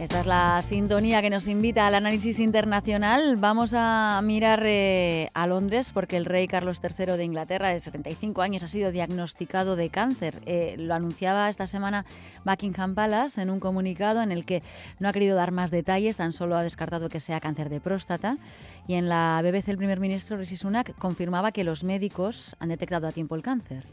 Esta es la sintonía que nos invita al análisis internacional. Vamos a mirar eh, a Londres porque el rey Carlos III de Inglaterra, de 75 años, ha sido diagnosticado de cáncer. Eh, lo anunciaba esta semana Buckingham Palace en un comunicado en el que no ha querido dar más detalles, tan solo ha descartado que sea cáncer de próstata. Y en la BBC el primer ministro Rishi Sunak confirmaba que los médicos han detectado a tiempo el cáncer.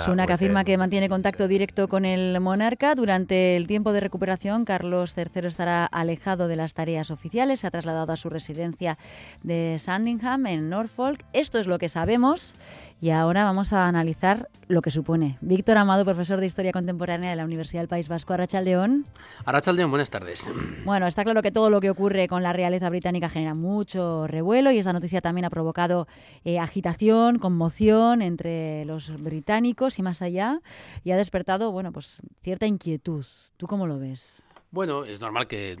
Sunak afirma que mantiene contacto directo con el monarca. Durante el tiempo de recuperación, Carlos III estará alejado de las tareas oficiales. Se ha trasladado a su residencia de Sandringham, en Norfolk. Esto es lo que sabemos. Y ahora vamos a analizar lo que supone. Víctor Amado, profesor de Historia Contemporánea de la Universidad del País Vasco, Arrachaldeón. Arrachaldeón, buenas tardes. Bueno, está claro que todo lo que ocurre con la realeza británica genera mucho revuelo y esta noticia también ha provocado eh, agitación, conmoción entre los británicos y más allá y ha despertado, bueno, pues cierta inquietud. ¿Tú cómo lo ves? Bueno, es normal que,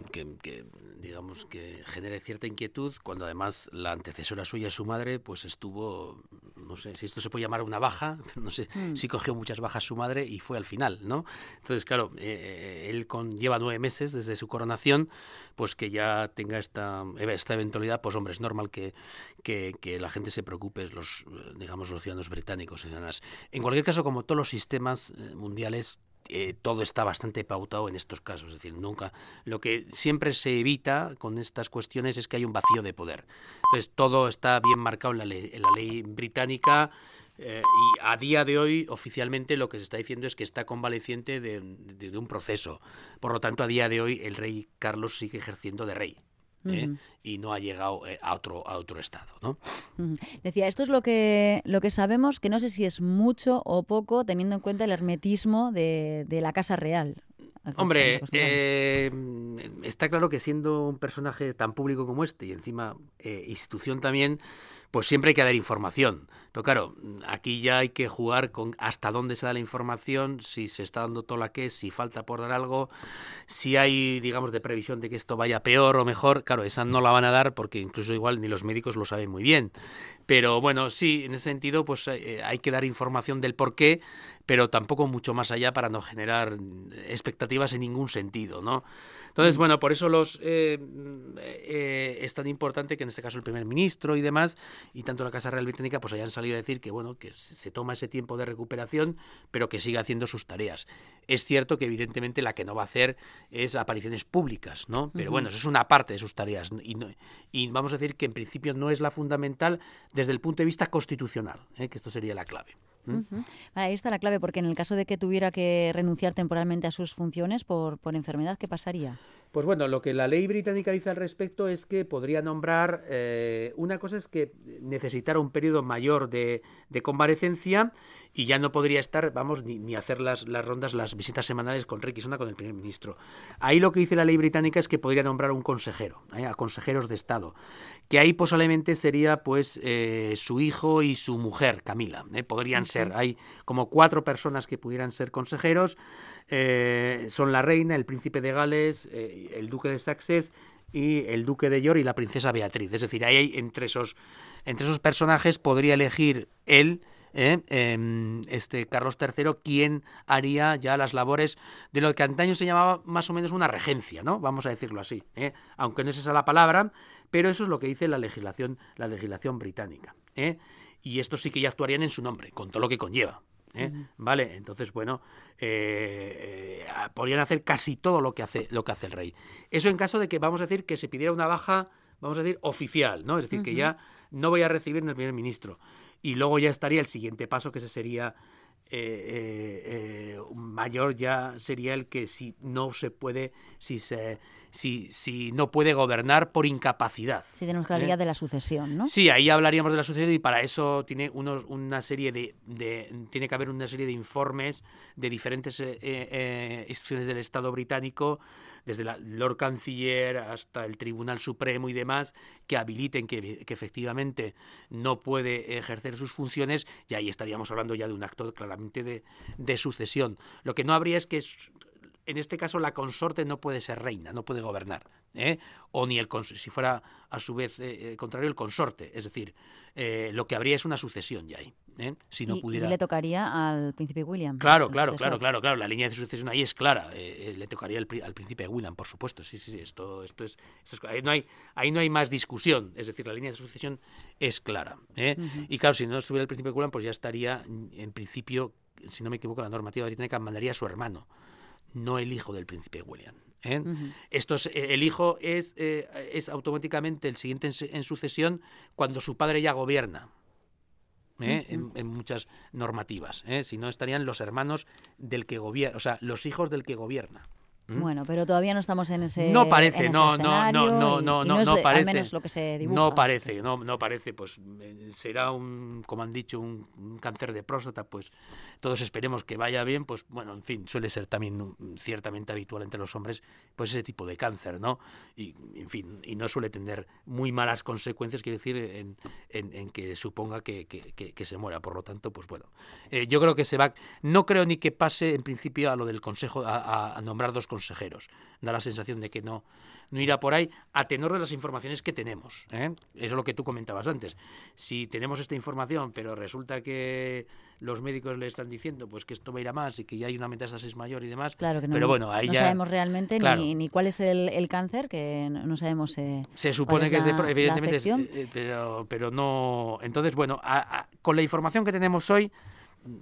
digamos, que genere cierta inquietud cuando además la antecesora suya, su madre, pues estuvo, no sé si esto se puede llamar una baja, no sé mm. si cogió muchas bajas su madre y fue al final, ¿no? Entonces, claro, eh, él con, lleva nueve meses desde su coronación, pues que ya tenga esta, esta eventualidad, pues hombre, es normal que, que, la gente se preocupe, los, digamos, los ciudadanos británicos y ciudadanas. En cualquier caso, como todos los sistemas eh, mundiales, eh, todo está bastante pautado en estos casos. Es decir, nunca. Lo que siempre se evita con estas cuestiones es que hay un vacío de poder. Entonces, todo está bien marcado en la ley, en la ley británica. Eh, y a día de hoy, oficialmente, lo que se está diciendo es que está convaleciente de, de un proceso. Por lo tanto, a día de hoy, el rey Carlos sigue ejerciendo de rey. ¿Eh? y no ha llegado eh, a otro a otro estado, ¿no? Decía, esto es lo que lo que sabemos, que no sé si es mucho o poco, teniendo en cuenta el hermetismo de, de la casa real. Hombre, eh, está claro que siendo un personaje tan público como este y encima institución también, pues siempre hay que dar información. Pero claro, aquí ya hay que jugar con hasta dónde se da la información, si se está dando todo la que si falta por dar algo, si hay, digamos, de previsión de que esto vaya peor o mejor. Claro, esa no la van a dar porque incluso igual ni los médicos lo saben muy bien. Pero bueno, sí, en ese sentido, pues eh, hay que dar información del por qué, pero tampoco mucho más allá para no generar expectativas en ningún sentido, ¿no? Entonces, bueno, por eso los eh, eh, es tan importante que en este caso el primer ministro y demás, y tanto la Casa Real Británica, pues hayan salido a decir que bueno, que se toma ese tiempo de recuperación, pero que siga haciendo sus tareas. Es cierto que evidentemente la que no va a hacer es apariciones públicas, ¿no? Pero bueno, eso es una parte de sus tareas y, y, vamos a decir que en principio no es la fundamental desde el punto de vista constitucional, ¿eh? que esto sería la clave. Ahí está la clave, porque en el caso de que tuviera que renunciar temporalmente a sus funciones por, por enfermedad, ¿qué pasaría? Pues bueno, lo que la ley británica dice al respecto es que podría nombrar, eh, una cosa es que necesitara un periodo mayor de, de convalecencia y ya no podría estar, vamos, ni, ni hacer las, las, rondas, las visitas semanales con Ricky con el primer ministro. Ahí lo que dice la ley británica es que podría nombrar un consejero, ¿eh? a consejeros de Estado, que ahí posiblemente sería pues eh, su hijo y su mujer, Camila. Podrían ser, hay como cuatro personas que pudieran ser consejeros. Eh, son la reina, el príncipe de Gales, eh, el duque de Sussex y el duque de York y la princesa Beatriz. Es decir, ahí hay, entre esos, entre esos personajes podría elegir él, eh, em, este Carlos III, quien haría ya las labores de lo que antaño se llamaba más o menos una regencia, ¿no? Vamos a decirlo así, aunque no es esa la palabra, pero eso es lo que dice la legislación, la legislación británica. Y esto sí que ya actuarían en su nombre, con todo lo que conlleva. ¿Eh? Vale, entonces, bueno, eh, eh, podrían hacer casi todo lo que hace, lo que hace el rey. Eso en caso de que, vamos a decir, que se pidiera una baja, vamos a decir, oficial, ¿no? Es decir, que ya no voy a recibir el primer ministro. Y luego ya estaría el siguiente paso, que ese sería mayor, ya sería el que si no se puede, si se si, si no puede gobernar por incapacidad. Si tenemos que hablar ¿eh? de la sucesión, ¿no? Sí, ahí hablaríamos de la sucesión y para eso tiene unos, una serie de, de, tiene que haber una serie de informes de diferentes eh, eh, instituciones del Estado británico desde la Lord Canciller hasta el Tribunal Supremo y demás, que habiliten que, que, efectivamente no puede ejercer sus funciones, y ahí estaríamos hablando ya de un acto claramente de, de sucesión. Lo que no habría es que en este caso la consorte no puede ser reina, no puede gobernar, ¿eh? o ni el si fuera a su vez eh, eh, contrario el consorte, es decir, lo que habría es una sucesión ya ahí. ¿eh? si no pudiera. Y le tocaría al príncipe William. Claro, claro, claro, claro, claro. La línea de sucesión ahí es clara. Eh, eh, le tocaría al, príncipe William, por supuesto. Sí, sí, sí. Esto, esto es, ahí no hay, ahí no hay más discusión. Es decir, la línea de sucesión es clara. Y claro, si no estuviera el príncipe William, pues ya estaría, en principio, si no me equivoco, la normativa británica mandaría a su hermano, no el hijo del príncipe William. Esto el hijo es, es automáticamente el siguiente en sucesión cuando su padre ya gobierna. ¿eh? en, muchas normativas. ¿eh? Si no, estarían los hermanos del que gobierna, o sea, los hijos del que gobierna. Bueno, pero todavía no estamos en ese No parece, no, no, no, no, no, no, no, parece. Al menos lo que se dibuja. No parece, no, no parece, pues eh, será un, como han dicho, un cáncer de próstata, pues todos esperemos que vaya bien, pues bueno, en fin, suele ser también ciertamente habitual entre los hombres, pues ese tipo de cáncer, ¿no? Y, en fin, y no suele tener muy malas consecuencias, quiere decir, en, en, que suponga que, que, se muera. Por lo tanto, pues bueno, eh, yo creo que se va, no creo ni que pase en principio a lo del consejo, a nombrar dos consejeros. Da la sensación de que no, no irá por ahí a tenor de las informaciones que tenemos. ¿eh? Eso es lo que tú comentabas antes. Si tenemos esta información, pero resulta que los médicos le están diciendo pues que esto va a ir a más y que ya hay una metástasis mayor y demás. Claro que no, pero bueno, ahí no sabemos realmente ni, ni, cuál es el, cáncer, que no sabemos. Eh, Se supone que es, de, evidentemente, eh, pero, pero no. Entonces, bueno, con la información que tenemos hoy,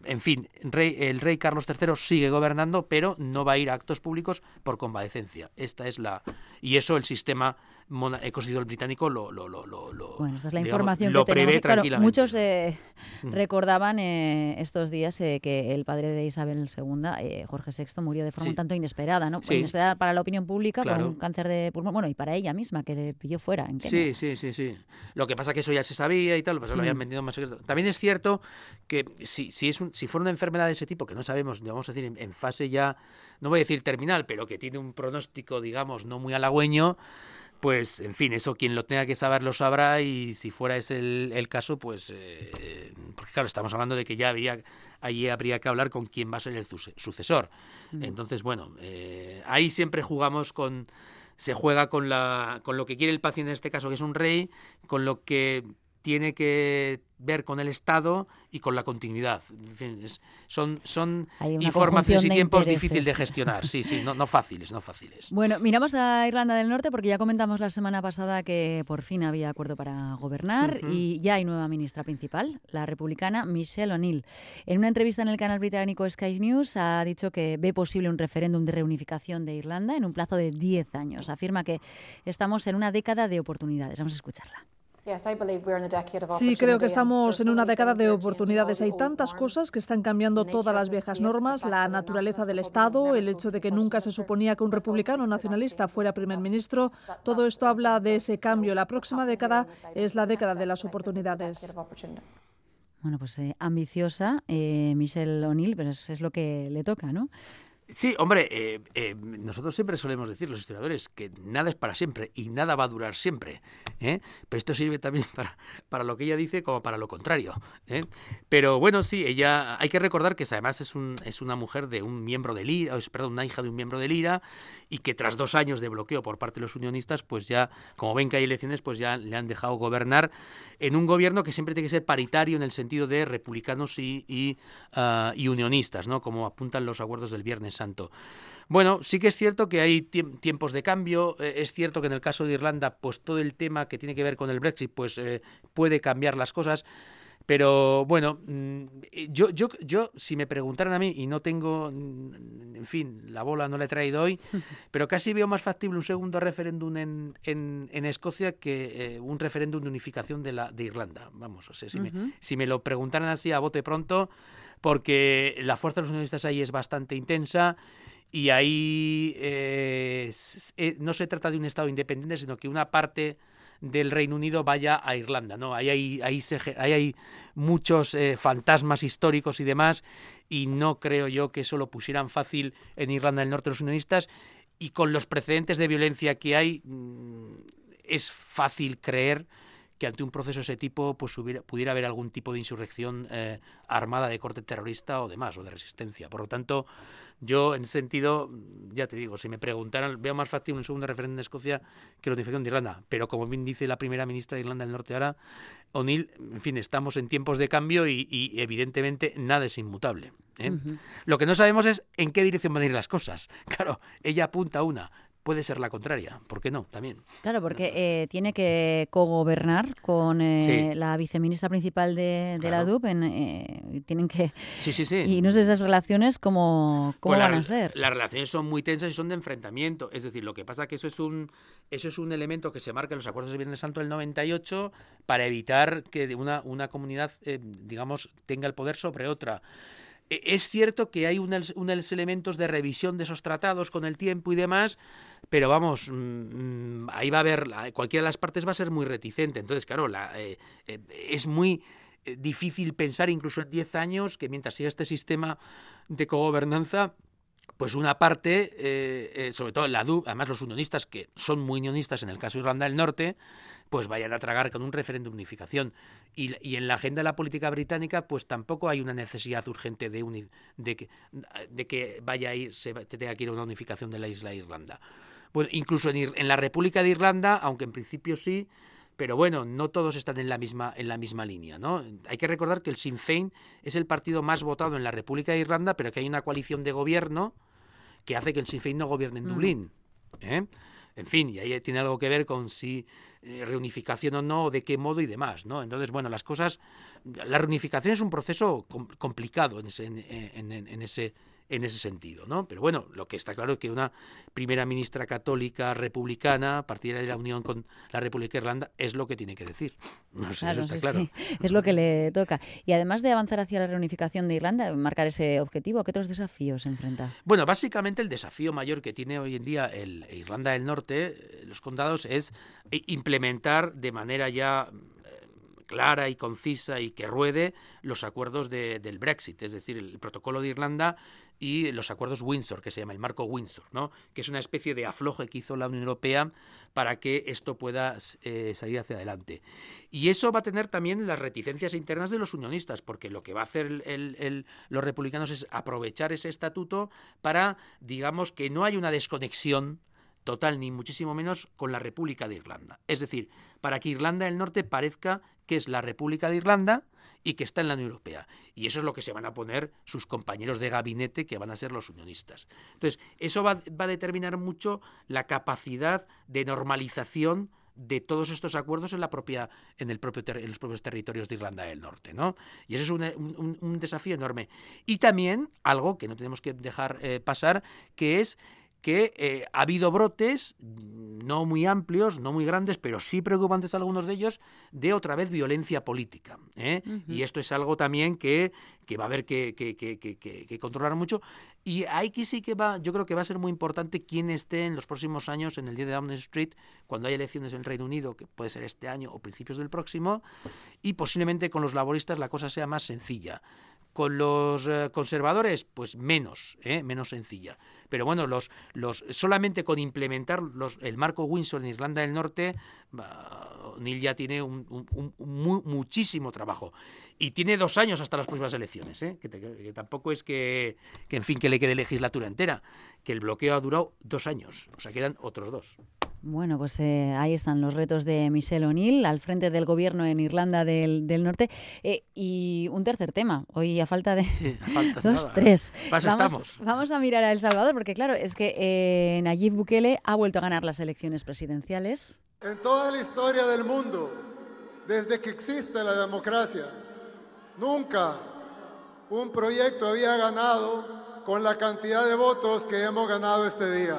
en fin, el rey Carlos III sigue gobernando, pero no va a ir a actos públicos por convalecencia. Esta es la y eso el sistema constitucional británico lo, lo, lo, lo bueno, esta es la información que tenemos. Claro, muchos eh, mm. recordaban eh, estos días eh, que el padre de Isabel II, Jorge VI, murió de forma un tanto inesperada, ¿no? Inesperada para la opinión pública, con un cáncer de pulmón, bueno, y para ella misma, que le pilló fuera. Sí, sí, sí, sí. Lo que pasa que eso ya se sabía y tal, lo que pasa lo habían mm. vendido más secreto. También es cierto que si, si, es un, si fuera una enfermedad de ese tipo, que no sabemos, vamos a decir, en fase ya, no voy a decir terminal, pero que tiene un pronóstico, digamos, no muy halagüeño, pues en fin, eso quien lo tenga que saber lo sabrá y si fuera ese el, caso, pues eh, porque claro, estamos hablando de que ya habría, allí habría que hablar con quién va a ser el sucesor. Mm. Entonces, bueno, eh, ahí siempre jugamos con, se juega con, la, con lo que quiere el paciente en este caso, que es un rey, con lo que tiene que ver con el Estado y con la continuidad. son son informaciones y tiempos difíciles de gestionar, sí, sí, no, no, fáciles, no fáciles. Bueno, miramos a Irlanda del Norte porque ya comentamos la semana pasada que por fin había acuerdo para gobernar y ya hay nueva ministra principal, la republicana Michelle O'Neill. En una entrevista en el canal británico Sky News ha dicho que ve posible un referéndum de reunificación de Irlanda en un plazo de 10 años. Afirma que estamos en una década de oportunidades. Vamos a escucharla. Sí, creo que estamos en una década de oportunidades. Hay tantas cosas que están cambiando todas las viejas normas, la naturaleza del Estado, el hecho de que nunca se suponía que un republicano nacionalista fuera primer ministro. Todo esto habla de ese cambio. La próxima década es la década de las oportunidades. Bueno, pues eh, ambiciosa eh, Michelle O'Neill, pero es lo que le toca, ¿no? Sí, hombre, eh, eh, nosotros siempre solemos decir, los historiadores, que nada es para siempre y nada va a durar siempre. ¿eh? Pero esto sirve también para, para, lo que ella dice como para lo contrario. Pero bueno, sí, ella hay que recordar que además es, un, es una mujer de un miembro del IRA, perdón, una hija de un miembro del IRA y que tras dos años de bloqueo por parte de los unionistas, pues ya, como ven que hay elecciones, pues ya le han dejado gobernar en un gobierno que siempre tiene que ser paritario en el sentido de republicanos y, y, ah, y unionistas, ¿no? Como apuntan los acuerdos del viernes Santo. Bueno, sí que es cierto que hay tiempos de cambio. Eh, es cierto que en el caso de Irlanda, pues todo el tema que tiene que ver con el Brexit, pues eh, puede cambiar las cosas. Pero bueno, mm, yo, yo, yo, si me preguntaran a mí, y no tengo, mm, en fin, la bola no la he traído hoy, pero casi veo más factible un segundo referéndum en, en, Escocia que eh, un referéndum de unificación de, la, de Irlanda. Vamos, o sea, si, me, si me lo preguntaran así a bote pronto, porque la fuerza de los unionistas ahí es bastante intensa y ahí eh, eh, no se trata de un Estado independiente, sino que una parte del Reino Unido vaya a Irlanda. ¿no? Ahí, hay, ahí, hay muchos eh, fantasmas históricos y demás, y no creo yo que eso lo pusieran fácil en Irlanda del Norte los unionistas, y con los precedentes de violencia que hay, mm, es fácil creer que ante un proceso de ese tipo pues pudiera haber algún tipo de insurrección eh, armada de corte terrorista o demás, o de resistencia. Por lo tanto, yo en ese sentido, ya te digo, si me preguntaran, veo más fácil un segundo referéndum de Escocia que la unificación de Irlanda. Pero como bien dice la primera ministra de Irlanda del Norte ahora, O'Neill, en fin, estamos en tiempos de cambio y, evidentemente nada es inmutable. ¿eh? Lo que no sabemos es en qué dirección van a ir las cosas. Claro, ella apunta a una, puede ser la contraria. ¿Por qué no? También. Claro, porque eh, tiene que cogobernar con eh, la viceministra principal de, la DUP. Eh, tienen que. Sí, sí, sí. Y no sé esas relaciones cómo, cómo pues van a ser. Las relaciones son muy tensas y son de enfrentamiento. Es decir, lo que pasa es que eso es un, eso es un elemento que se marca en los acuerdos de Viernes Santo del 98 para evitar que una, una comunidad, digamos, tenga el poder sobre otra. E, es cierto que hay unos, elementos de revisión de esos tratados con el tiempo y demás, pero vamos, mm, mm, ahí va a haber, cualquiera de las partes va a ser muy reticente. Entonces, claro, eh, eh, es muy eh, difícil pensar incluso en 10 años que mientras siga este sistema de cogobernanza, pues una parte, sobre todo la DUP, además los unionistas, que son muy unionistas en el caso de Irlanda del Norte, pues vayan a tragar con un referéndum de unificación. Y, en la agenda de la política británica, pues tampoco hay una necesidad urgente de, de, que, de que vaya a ir, se tenga que ir a una unificación de la isla de Irlanda. Bueno, incluso en, en la República de Irlanda, aunque en principio sí, pero bueno, no todos están en la misma en la misma línea, ¿no? Hay que recordar que el Sinn Féin es el partido más votado en la República de Irlanda, pero que hay una coalición de gobierno que hace que el Sinn Féin no gobierne en mm. Dublín. ¿eh? En fin, y ahí tiene algo que ver con si eh, reunificación o no, de qué modo y demás, ¿no? Entonces, bueno, las cosas, la reunificación es un proceso complicado en ese, en ese en ese sentido, ¿no? Pero bueno, lo que está claro es que una primera ministra católica republicana, partidaria de la unión con la República de Irlanda, es lo que tiene que decir. claro, Es lo que le toca. Y además de avanzar hacia la reunificación de Irlanda, marcar ese objetivo, ¿qué otros desafíos se enfrenta? Bueno, básicamente el desafío mayor que tiene hoy en día el Irlanda del Norte, eh, los condados, es implementar de manera ya clara y concisa y que ruede los acuerdos del Brexit, es decir, el protocolo de Irlanda y los acuerdos Windsor, que se llama el marco Windsor, ¿no? que es una especie de afloje que hizo la Unión Europea para que esto pueda eh, salir hacia adelante. Y eso va a tener también las reticencias internas de los unionistas, porque lo que va a hacer los republicanos es aprovechar ese estatuto para, digamos, que no hay una desconexión total, ni muchísimo menos con la República de Irlanda. Es decir, para que Irlanda del Norte parezca que es la República de Irlanda y que está en la Unión Europea. Y eso es lo que se van a poner sus compañeros de gabinete, que van a ser los unionistas. Entonces, eso va, a determinar mucho la capacidad de normalización de todos estos acuerdos en la propia en el propio en los propios territorios de Irlanda del Norte, ¿no? Y eso es un, desafío enorme. Y también algo que no tenemos que dejar eh, pasar, que es que eh, ha habido brotes, no muy amplios, no muy grandes, pero sí preocupantes algunos de ellos, de otra vez violencia política. ¿eh? Y esto es algo también que, que va a haber que, que, que, controlar mucho. Y aquí sí que va, yo creo que va a ser muy importante quién esté en los próximos años en el día de Downing Street, cuando haya elecciones en el Reino Unido, que puede ser este año o principios del próximo, y posiblemente con los laboristas la cosa sea más sencilla. Con los eh, conservadores, pues menos, menos sencilla. Pero bueno, los, los, solamente con implementar los, el marco Windsor en Irlanda del Norte, Neil ya tiene un, muchísimo trabajo. Y tiene dos años hasta las próximas elecciones, ¿eh? que, tampoco es que, que, en fin, que le quede legislatura entera, que el bloqueo ha durado dos años, o sea, quedan otros dos. Bueno, pues eh, ahí están los retos de Michelle O'Neill al frente del gobierno en Irlanda del, Norte. Eh, y un tercer tema, hoy a falta de dos, tres. Vamos, vamos, a mirar a El Salvador, porque claro, es que eh, Nayib Bukele ha vuelto a ganar las elecciones presidenciales. En toda la historia del mundo, desde que existe la democracia, nunca un proyecto había ganado con la cantidad de votos que hemos ganado este día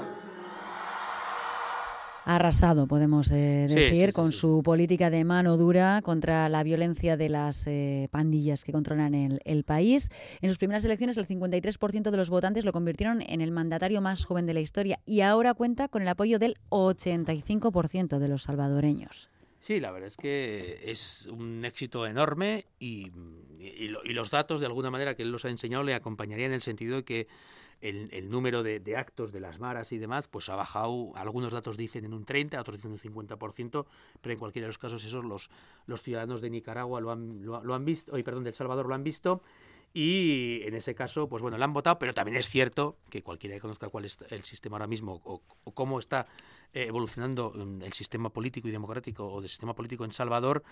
arrasado, podemos eh, decir, con su política de mano dura contra la violencia de las eh, pandillas que controlan el, el, país. En sus primeras elecciones, el 53% de los votantes lo convirtieron en el mandatario más joven de la historia y ahora cuenta con el apoyo del 85% de los salvadoreños. Sí, la verdad es que es un éxito enorme y, y, los datos, de alguna manera, que él los ha enseñado, le acompañarían en el sentido de que el, número de, actos de las maras y demás, pues ha bajado, algunos datos dicen en un 30, otros dicen en un 50%, pero en cualquiera de los casos esos los, los ciudadanos de Nicaragua lo han, lo, han visto, hoy perdón, El Salvador lo han visto y en ese caso, pues bueno, lo han votado, pero también es cierto que cualquiera que conozca cuál es el sistema ahora mismo o cómo está evolucionando el sistema político y democrático o del sistema político en Salvador,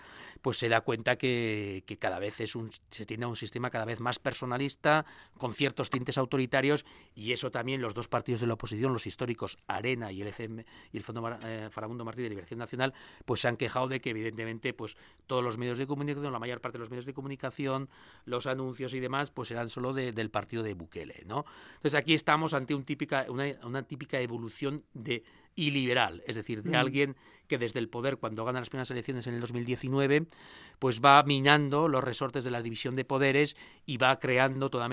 pues se da cuenta que, cada vez es un, se tiende a un sistema cada vez más personalista, con ciertos tintes autoritarios, y eso también los dos partidos de la oposición, los históricos Arena y el FM y el Fondo eh, Farabundo Martí de Liberación Nacional, pues se han quejado de que evidentemente pues todos los medios de comunicación, la mayor parte de los medios de comunicación, los anuncios y demás, pues eran solo del partido de Bukele, ¿no? Entonces aquí estamos ante un típica, una, una típica evolución de y liberal, es decir, de mm. alguien que desde el poder, cuando gana las primeras elecciones en el 2019, pues va minando los resortes de la división de poderes y va creando todas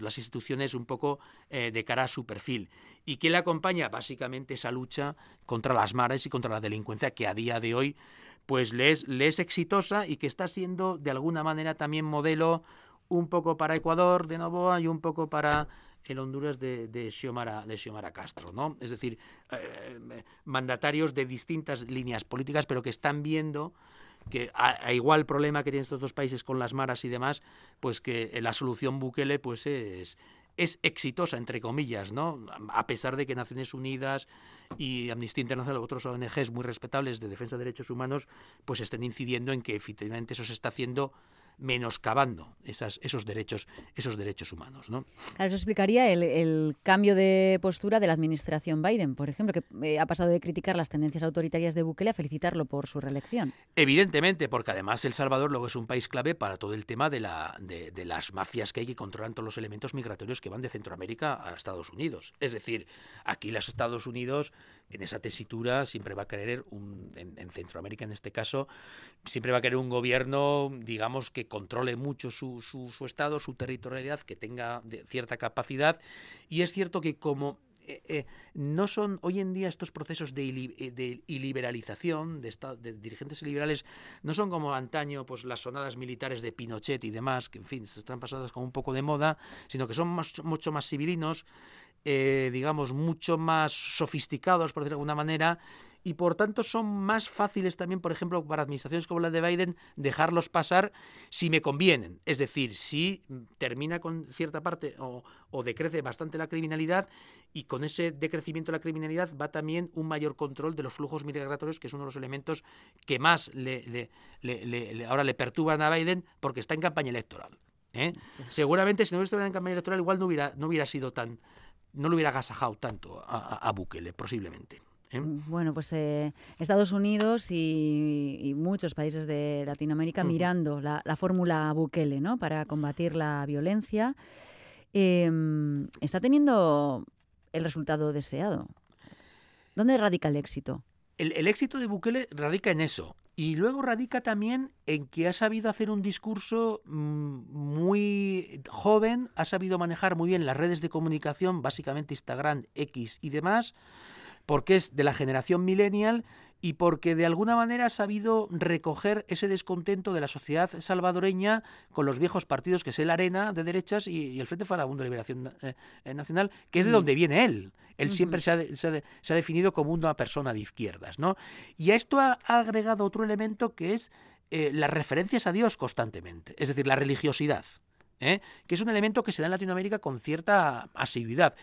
las instituciones un poco eh, de cara a su perfil. ¿Y qué le acompaña? Básicamente esa lucha contra las mares y contra la delincuencia que a día de hoy pues le es, le es exitosa y que está siendo de alguna manera también modelo un poco para Ecuador de Novoa y un poco para el Honduras de, de, Xiomara, de Xiomara Castro, ¿no? Es decir, eh, mandatarios de distintas líneas políticas, pero que están viendo que a, igual problema que tienen estos dos países con las maras y demás, pues que la solución Bukele pues es, es exitosa, entre comillas, ¿no? A pesar de que Naciones Unidas y Amnistía Internacional, otros ONGs muy respetables de defensa de derechos humanos, pues estén incidiendo en que efectivamente eso se está haciendo menoscabando esas, esos derechos esos derechos humanos ¿no? Claro, eso explicaría el, cambio de postura de la administración Biden por ejemplo que eh, ha pasado de criticar las tendencias autoritarias de Bukele a felicitarlo por su reelección evidentemente porque además El Salvador luego es un país clave para todo el tema de, la, de, de las mafias que hay que controlan todos los elementos migratorios que van de Centroamérica a Estados Unidos es decir aquí los Estados Unidos en esa tesitura siempre va a querer, un, en, Centroamérica en este caso, siempre va a querer un gobierno, digamos, que controle mucho su, su, estado, su territorialidad, que tenga cierta capacidad. Y es cierto que como eh, eh, no son hoy en día estos procesos de, eh, de iliberalización de, de, dirigentes liberales no son como antaño pues las sonadas militares de Pinochet y demás que en fin están pasadas como un poco de moda sino que son mucho más civilinos eh, digamos, mucho más sofisticados, por decirlo de alguna manera, y por tanto son más fáciles también, por ejemplo, para administraciones como la de Biden, dejarlos pasar si me convienen. Es decir, si termina con cierta parte o, decrece bastante la criminalidad y con ese decrecimiento de la criminalidad va también un mayor control de los flujos migratorios, que es uno de los elementos que más le, ahora le perturban a Biden porque está en campaña electoral. ¿eh? Seguramente si no hubiera estado en campaña electoral igual no hubiera, no hubiera sido tan no lo hubiera agasajado tanto a, Bukele, posiblemente. ¿eh? Bueno, pues eh, Estados Unidos y, muchos países de Latinoamérica mirando la, fórmula Bukele ¿no? para combatir la violencia. Em, está teniendo el resultado deseado. ¿Dónde radica el éxito? el, éxito de Bukele radica en eso, y luego radica también en que ha sabido hacer un discurso mm, muy joven, ha sabido manejar muy bien las redes de comunicación, básicamente Instagram, X y demás, porque es de la generación millennial y porque de alguna manera ha sabido recoger ese descontento de la sociedad salvadoreña con los viejos partidos que es el Arena de derechas y, el Frente Farabundo de Liberación eh, eh, Nacional, que es de donde viene él. Él siempre se ha, se, ha, definido como una persona de izquierdas, ¿no? Y a esto ha, agregado otro elemento que es eh, las referencias a Dios constantemente, es decir, la religiosidad. que es un elemento que se da en Latinoamérica con cierta asiduidad.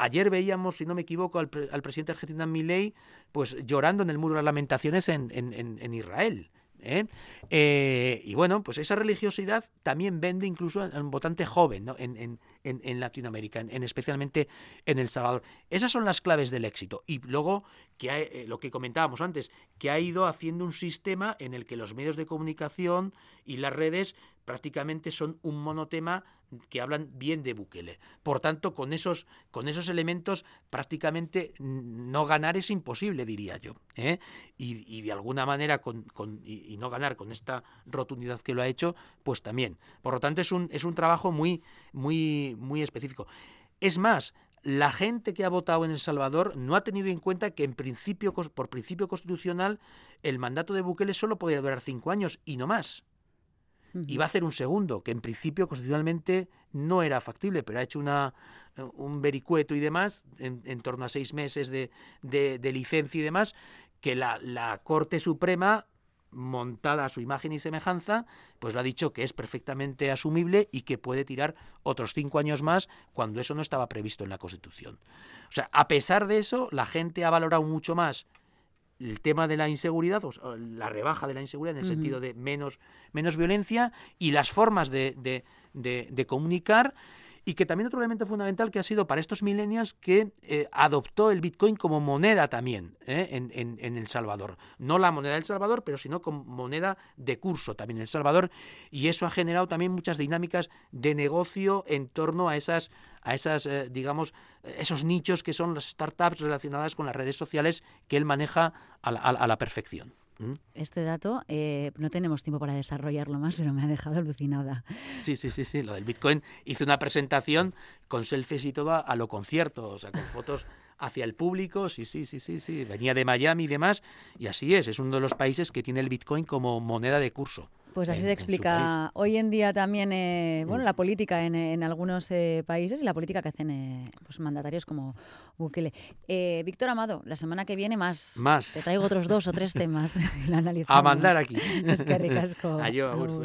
Ayer veíamos, si no me equivoco, al, presidente argentino Milei, pues llorando en el muro de las lamentaciones en, Israel. ¿eh? Eh, y bueno, pues esa religiosidad también vende incluso a un votante joven ¿no? en, Latinoamérica, en, especialmente en El Salvador. Esas son las claves del éxito. Y luego, eh, lo que comentábamos antes, que ha ido haciendo un sistema en el que los medios de comunicación y las redes prácticamente son un monotema que hablan bien de Bukele. Por tanto, con esos, con esos elementos prácticamente no ganar es imposible, diría yo. ¿eh? Y, de alguna manera, con, y, no ganar con esta rotundidad que lo ha hecho, pues también. Por lo tanto, es un, es un trabajo muy, muy, muy específico. Es más, la gente que ha votado en El Salvador no ha tenido en cuenta que en principio, por principio constitucional, el mandato de Bukele solo podía durar cinco años y no más. Y va a hacer un segundo, que en principio constitucionalmente no era factible, pero ha hecho una, un vericueto y demás, en, torno a seis meses de, de, licencia y demás, que la, la Corte Suprema montada a su imagen y semejanza, pues lo ha dicho que es perfectamente asumible y que puede tirar otros cinco años más cuando eso no estaba previsto en la Constitución. O sea, a pesar de eso, la gente ha valorado mucho más el tema de la inseguridad, o la rebaja de la inseguridad en el sentido de menos, menos violencia y las formas de, de, de comunicar y que también otro elemento fundamental que ha sido para estos millennials que eh, adoptó el Bitcoin como moneda también ¿eh? en, El Salvador. No la moneda del Salvador, pero sino como moneda de curso también en El Salvador y eso ha generado también muchas dinámicas de negocio en torno a esas a esas, eh, digamos, esos nichos que son las startups relacionadas con las redes sociales que él maneja a la perfección. Este dato eh, no tenemos tiempo para desarrollarlo más, pero me ha dejado alucinada. Sí, sí, sí, sí. Lo del Bitcoin hizo una presentación con selfies y todo a, lo concierto, o sea, con fotos hacia el público, sí, sí, sí, sí, sí. Venía de Miami y demás, y así es. Es uno de los países que tiene el Bitcoin como moneda de curso. Pues así se explica hoy en día también eh, bueno, mm. la política en, algunos eh, países y la política que hacen eh, pues mandatarios como Bukele. Víctor Amado, la semana que viene más. Más. Te traigo otros dos o tres temas. A mandar aquí. Es que ricasco. Adiós,